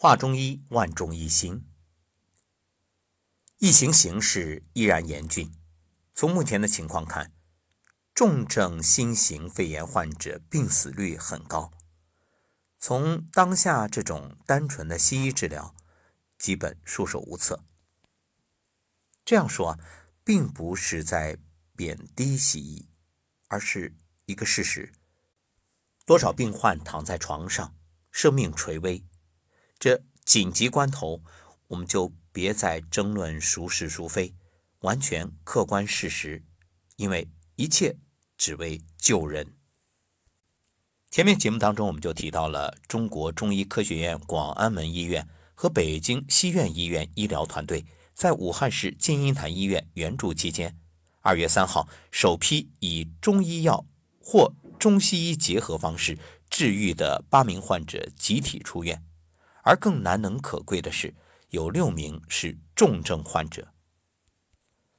话中医，万众一心。疫情形势依然严峻。从目前的情况看，重症新型肺炎患者病死率很高。从当下这种单纯的西医治疗，基本束手无策。这样说，并不是在贬低西医，而是一个事实：多少病患躺在床上，生命垂危。这紧急关头，我们就别再争论孰是孰非，完全客观事实，因为一切只为救人。前面节目当中，我们就提到了中国中医科学院广安门医院和北京西苑医院医疗团队在武汉市金银潭医院援助期间，二月三号首批以中医药或中西医结合方式治愈的八名患者集体出院。而更难能可贵的是，有六名是重症患者。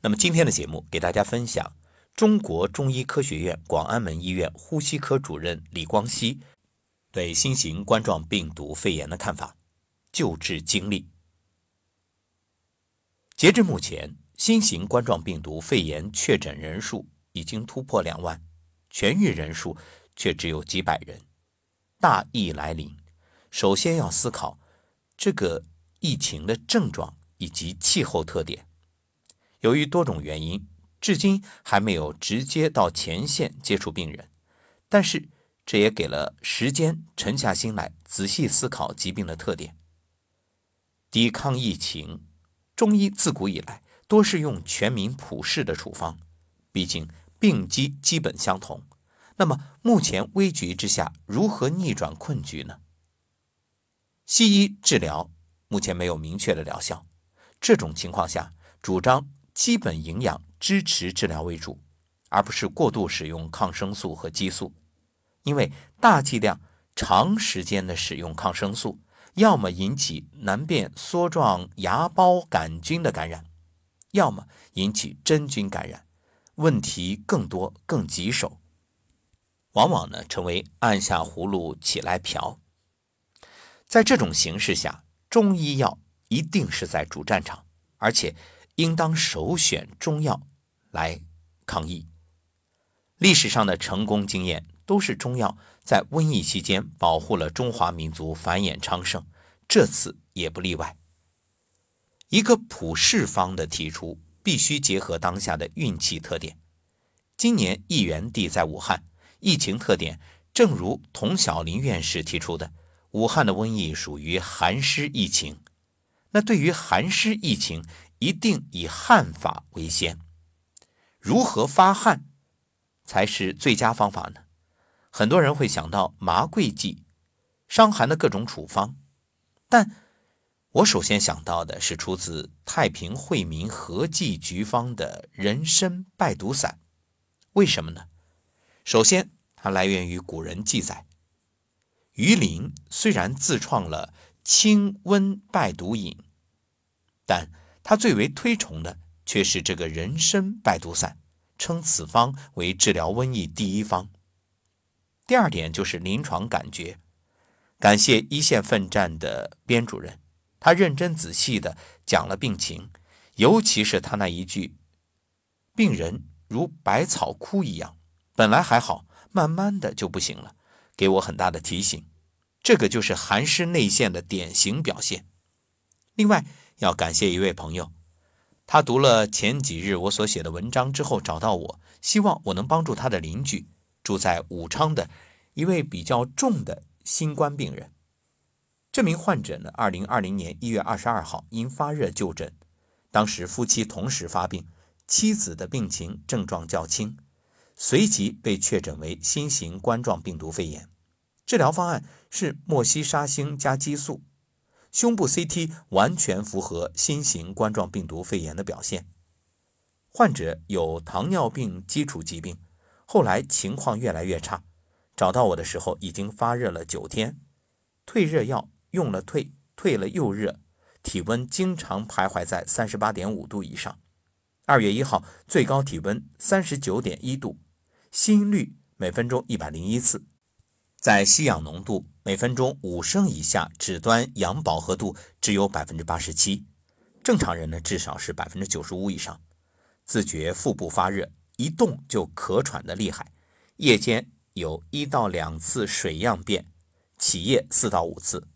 那么今天的节目给大家分享中国中医科学院广安门医院呼吸科主任李光熙对新型冠状病毒肺炎的看法、救治经历。截至目前，新型冠状病毒肺炎确诊人数已经突破两万，痊愈人数却只有几百人，大疫来临。首先要思考这个疫情的症状以及气候特点。由于多种原因，至今还没有直接到前线接触病人，但是这也给了时间沉下心来仔细思考疾病的特点。抵抗疫情，中医自古以来多是用全民普适的处方，毕竟病机基本相同。那么目前危局之下，如何逆转困局呢？西医治疗目前没有明确的疗效，这种情况下，主张基本营养支持治疗为主，而不是过度使用抗生素和激素。因为大剂量、长时间的使用抗生素，要么引起难辨梭状芽孢杆菌的感染，要么引起真菌感染，问题更多、更棘手，往往呢成为按下葫芦起来瓢。在这种形势下，中医药一定是在主战场，而且应当首选中药来抗疫。历史上的成功经验都是中药在瘟疫期间保护了中华民族繁衍昌盛，这次也不例外。一个普世方的提出，必须结合当下的运气特点。今年疫源地在武汉，疫情特点正如童小林院士提出的。武汉的瘟疫属于寒湿疫情，那对于寒湿疫情，一定以汗法为先。如何发汗才是最佳方法呢？很多人会想到麻桂剂、伤寒的各种处方，但我首先想到的是出自太平惠民和剂局方的人参败毒散。为什么呢？首先，它来源于古人记载。于林虽然自创了清瘟败毒饮，但他最为推崇的却是这个人参败毒散，称此方为治疗瘟疫第一方。第二点就是临床感觉，感谢一线奋战的边主任，他认真仔细的讲了病情，尤其是他那一句“病人如百草枯一样，本来还好，慢慢的就不行了”。给我很大的提醒，这个就是寒湿内陷的典型表现。另外，要感谢一位朋友，他读了前几日我所写的文章之后找到我，希望我能帮助他的邻居，住在武昌的一位比较重的新冠病人。这名患者呢，二零二零年一月二十二号因发热就诊，当时夫妻同时发病，妻子的病情症状较轻。随即被确诊为新型冠状病毒肺炎，治疗方案是莫西沙星加激素，胸部 CT 完全符合新型冠状病毒肺炎的表现。患者有糖尿病基础疾病，后来情况越来越差，找到我的时候已经发热了九天，退热药用了退，退了又热，体温经常徘徊在三十八点五度以上。二月一号最高体温三十九点一度。心率每分钟一百零一次，在吸氧浓度每分钟五升以下，指端氧饱和度只有百分之八十七，正常人呢至少是百分之九十五以上。自觉腹部发热，一动就咳喘的厉害，夜间有一到两次水样便，起夜四到五次。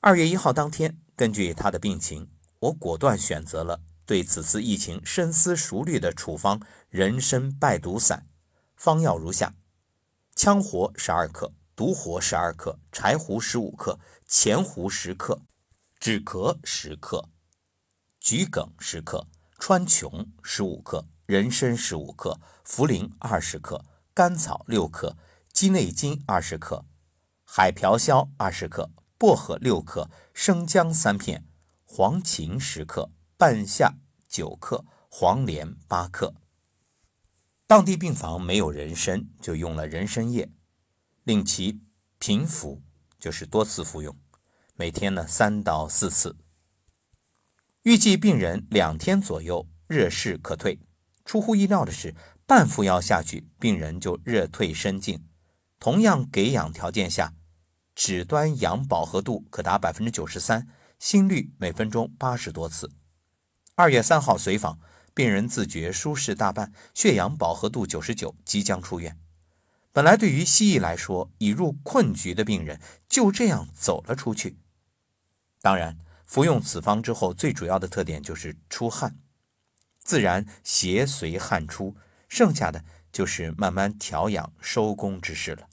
二月一号当天，根据他的病情，我果断选择了对此次疫情深思熟虑的处方——人参败毒散。方药如下。羌活十二克，独活十二克，柴胡十五克，前胡十克，止咳十克，桔梗十克，川穹十五克，人参十五克，茯苓二十克，甘草六克，鸡内金二十克，海瓢消二十克，薄荷六克，生姜三片，黄芩十克，半夏九克，黄连八克。当地病房没有人参，就用了人参叶，令其频服，就是多次服用，每天呢三到四次。预计病人两天左右热势可退。出乎意料的是，半服药下去，病人就热退身静。同样给氧条件下，指端氧饱和度可达百分之九十三，心率每分钟八十多次。二月三号随访。病人自觉舒适大半，血氧饱和度九十九，即将出院。本来对于西医来说，已入困局的病人就这样走了出去。当然，服用此方之后，最主要的特点就是出汗，自然邪随汗出，剩下的就是慢慢调养收工之事了。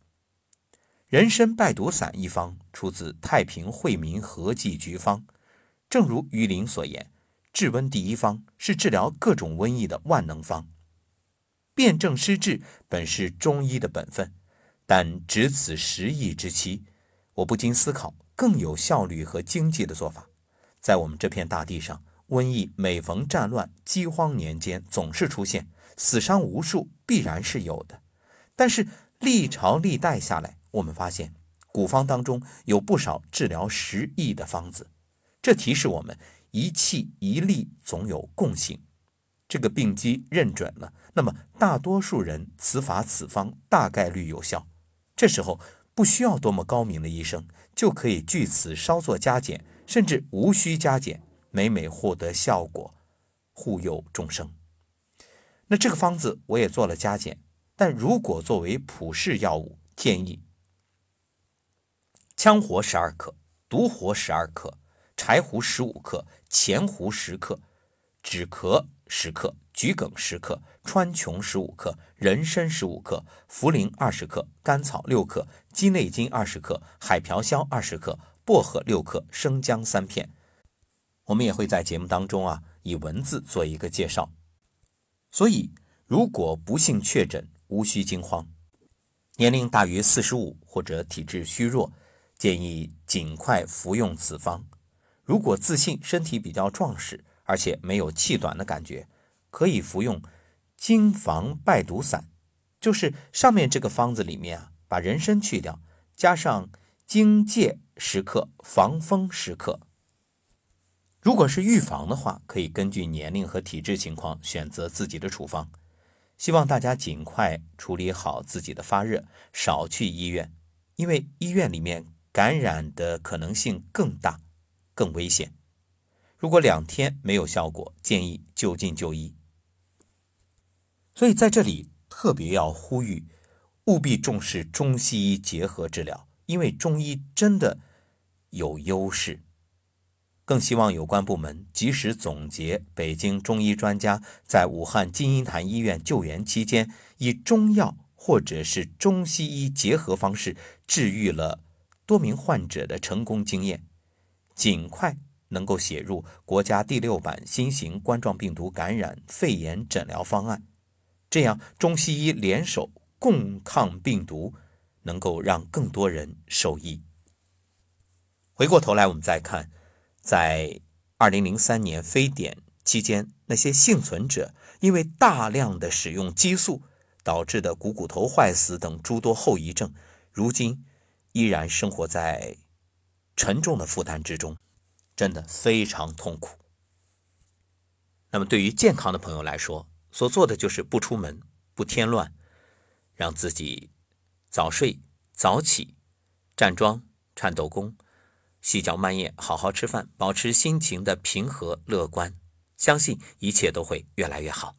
人参败毒散一方出自《太平惠民合剂局方》，正如于林所言。治温第一方是治疗各种瘟疫的万能方，辨证施治本是中医的本分，但值此时疫之期，我不禁思考更有效率和经济的做法。在我们这片大地上，瘟疫每逢战乱、饥荒年间总是出现，死伤无数，必然是有的。但是历朝历代下来，我们发现古方当中有不少治疗时疫的方子，这提示我们。一气一力总有共性，这个病机认准了，那么大多数人此法此方大概率有效。这时候不需要多么高明的医生，就可以据此稍作加减，甚至无需加减，每每获得效果，护佑众生。那这个方子我也做了加减，但如果作为普适药物，建议羌活十二克，独活十二克。柴胡十五克，前胡十克，止咳十克，桔梗十克，川穹十五克，人参十五克，茯苓二十克，甘草六克，鸡内金二十克，海瓢消二十克，薄荷六克，生姜三片。我们也会在节目当中啊，以文字做一个介绍。所以，如果不幸确诊，无需惊慌。年龄大于四十五或者体质虚弱，建议尽快服用此方。如果自信身体比较壮实，而且没有气短的感觉，可以服用金防败毒散，就是上面这个方子里面啊，把人参去掉，加上荆芥十克，防风十克。如果是预防的话，可以根据年龄和体质情况选择自己的处方。希望大家尽快处理好自己的发热，少去医院，因为医院里面感染的可能性更大。更危险。如果两天没有效果，建议就近就医。所以在这里特别要呼吁，务必重视中西医结合治疗，因为中医真的有优势。更希望有关部门及时总结北京中医专家在武汉金银潭医院救援期间，以中药或者是中西医结合方式治愈了多名患者的成功经验。尽快能够写入国家第六版新型冠状病毒感染肺炎诊疗方案，这样中西医联手共抗病毒，能够让更多人受益。回过头来，我们再看，在二零零三年非典期间，那些幸存者因为大量的使用激素导致的股骨头坏死等诸多后遗症，如今依然生活在。沉重的负担之中，真的非常痛苦。那么，对于健康的朋友来说，所做的就是不出门、不添乱，让自己早睡早起、站桩、颤抖功、细嚼慢咽，好好吃饭，保持心情的平和乐观，相信一切都会越来越好。